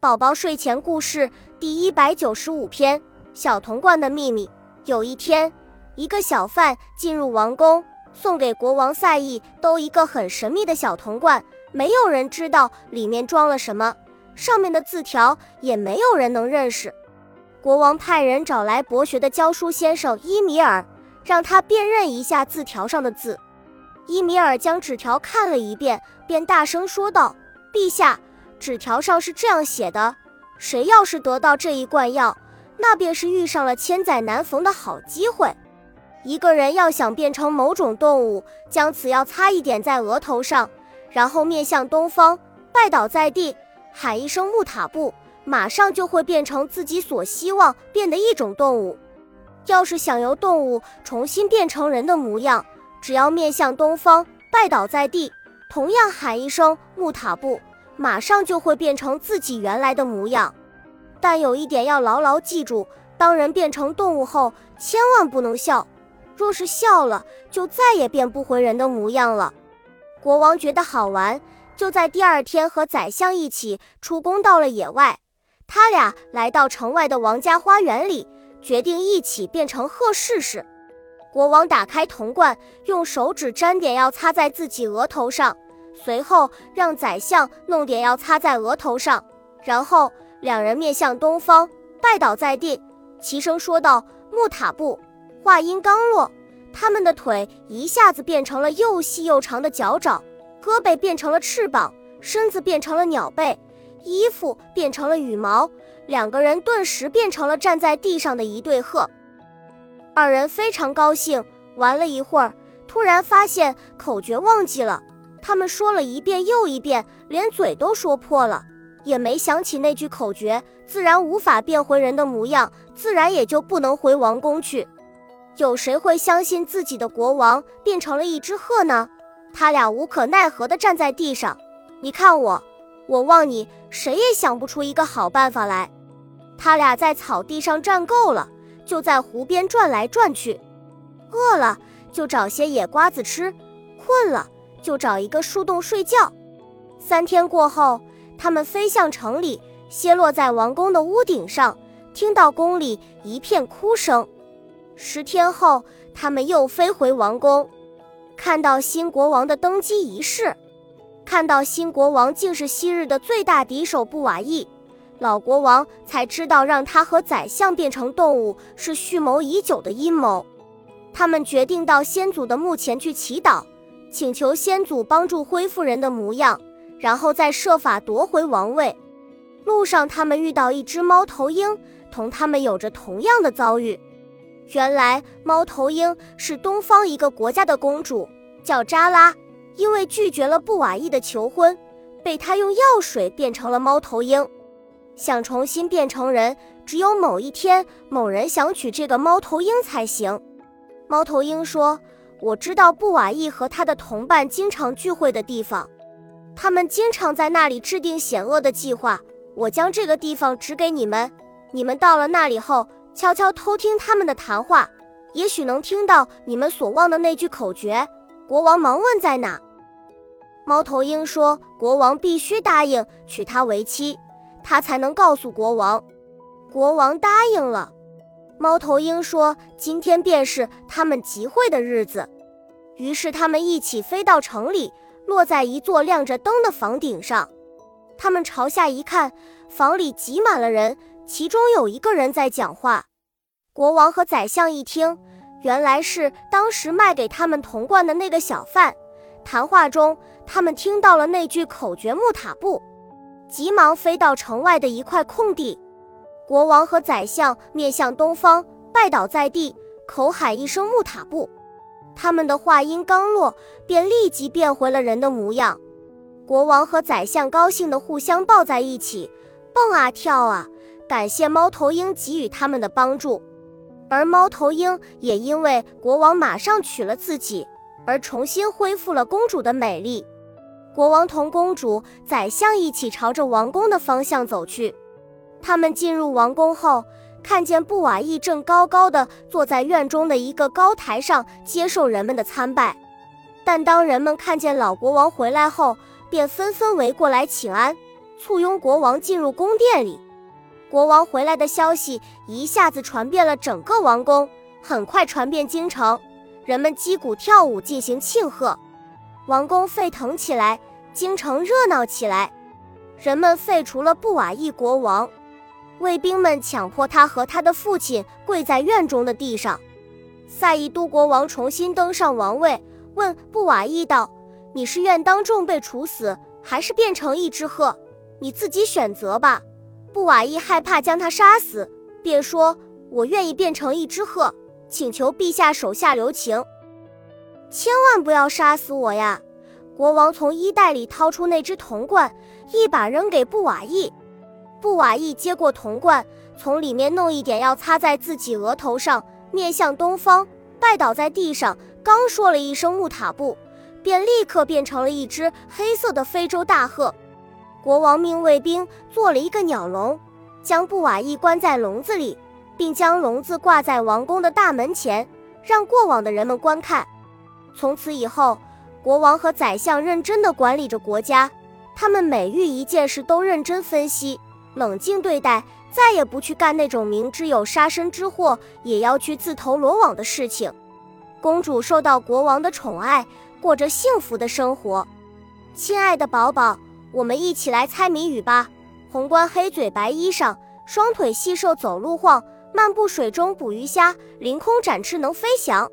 宝宝睡前故事第一百九十五篇：小铜罐的秘密。有一天，一个小贩进入王宫，送给国王赛义都一个很神秘的小铜罐，没有人知道里面装了什么，上面的字条也没有人能认识。国王派人找来博学的教书先生伊米尔，让他辨认一下字条上的字。伊米尔将纸条看了一遍，便大声说道：“陛下。”纸条上是这样写的：谁要是得到这一罐药，那便是遇上了千载难逢的好机会。一个人要想变成某种动物，将此药擦一点在额头上，然后面向东方，拜倒在地，喊一声木塔布，马上就会变成自己所希望变的一种动物。要是想由动物重新变成人的模样，只要面向东方，拜倒在地，同样喊一声木塔布。马上就会变成自己原来的模样，但有一点要牢牢记住：当人变成动物后，千万不能笑。若是笑了，就再也变不回人的模样了。国王觉得好玩，就在第二天和宰相一起出宫到了野外。他俩来到城外的王家花园里，决定一起变成鹤试试。国王打开铜罐，用手指沾点药擦在自己额头上。随后让宰相弄点药擦在额头上，然后两人面向东方，拜倒在地，齐声说道：“木塔布。”话音刚落，他们的腿一下子变成了又细又长的脚爪，胳膊变成了翅膀，身子变成了鸟背，衣服变成了羽毛，两个人顿时变成了站在地上的一对鹤。二人非常高兴，玩了一会儿，突然发现口诀忘记了。他们说了一遍又一遍，连嘴都说破了，也没想起那句口诀，自然无法变回人的模样，自然也就不能回王宫去。有谁会相信自己的国王变成了一只鹤呢？他俩无可奈何地站在地上。你看我，我望你，谁也想不出一个好办法来。他俩在草地上站够了，就在湖边转来转去。饿了就找些野瓜子吃，困了。就找一个树洞睡觉。三天过后，他们飞向城里，歇落在王宫的屋顶上，听到宫里一片哭声。十天后，他们又飞回王宫，看到新国王的登基仪式，看到新国王竟是昔日的最大敌手布瓦义，老国王才知道让他和宰相变成动物是蓄谋已久的阴谋。他们决定到先祖的墓前去祈祷。请求先祖帮助恢复人的模样，然后再设法夺回王位。路上，他们遇到一只猫头鹰，同他们有着同样的遭遇。原来，猫头鹰是东方一个国家的公主，叫扎拉，因为拒绝了布瓦伊的求婚，被他用药水变成了猫头鹰。想重新变成人，只有某一天，某人想娶这个猫头鹰才行。猫头鹰说。我知道布瓦伊和他的同伴经常聚会的地方，他们经常在那里制定险恶的计划。我将这个地方指给你们，你们到了那里后，悄悄偷听他们的谈话，也许能听到你们所望的那句口诀。国王忙问在哪，猫头鹰说：“国王必须答应娶她为妻，他才能告诉国王。”国王答应了。猫头鹰说：“今天便是他们集会的日子。”于是他们一起飞到城里，落在一座亮着灯的房顶上。他们朝下一看，房里挤满了人，其中有一个人在讲话。国王和宰相一听，原来是当时卖给他们铜罐的那个小贩。谈话中，他们听到了那句口诀“木塔布”，急忙飞到城外的一块空地。国王和宰相面向东方，拜倒在地，口喊一声“木塔布”。他们的话音刚落，便立即变回了人的模样。国王和宰相高兴地互相抱在一起，蹦啊跳啊，感谢猫头鹰给予他们的帮助。而猫头鹰也因为国王马上娶了自己，而重新恢复了公主的美丽。国王同公主、宰相一起朝着王宫的方向走去。他们进入王宫后，看见布瓦义正高高的坐在院中的一个高台上接受人们的参拜。但当人们看见老国王回来后，便纷纷围过来请安。簇拥国王进入宫殿里。国王回来的消息一下子传遍了整个王宫，很快传遍京城，人们击鼓跳舞进行庆贺，王宫沸腾起来，京城热闹起来。人们废除了布瓦义国王，卫兵们强迫他和他的父亲跪在院中的地上。赛义都国王重新登上王位，问布瓦伊道：“你是愿当众被处死，还是变成一只鹤？你自己选择吧。”布瓦伊害怕将他杀死，便说：“我愿意变成一只鹤，请求陛下手下留情，千万不要杀死我呀！”国王从衣袋里掏出那只铜罐，一把扔给布瓦伊。布瓦义接过铜罐，从里面弄一点药擦在自己额头上。面向东方，拜倒在地上，刚说了一声“木塔布”，便立刻变成了一只黑色的非洲大鹤。国王命卫兵做了一个鸟笼，将布瓦义关在笼子里，并将笼子挂在王宫的大门前，让过往的人们观看。从此以后，国王和宰相认真地管理着国家，他们每遇一件事都认真分析，冷静对待。再也不去干那种明知有杀身之祸也要去自投罗网的事情。公主受到国王的宠爱，过着幸福的生活。亲爱的宝宝，我们一起来猜谜语吧。红冠黑嘴白衣裳，双腿细瘦走路晃，漫步水中捕鱼虾，凌空展翅能飞翔。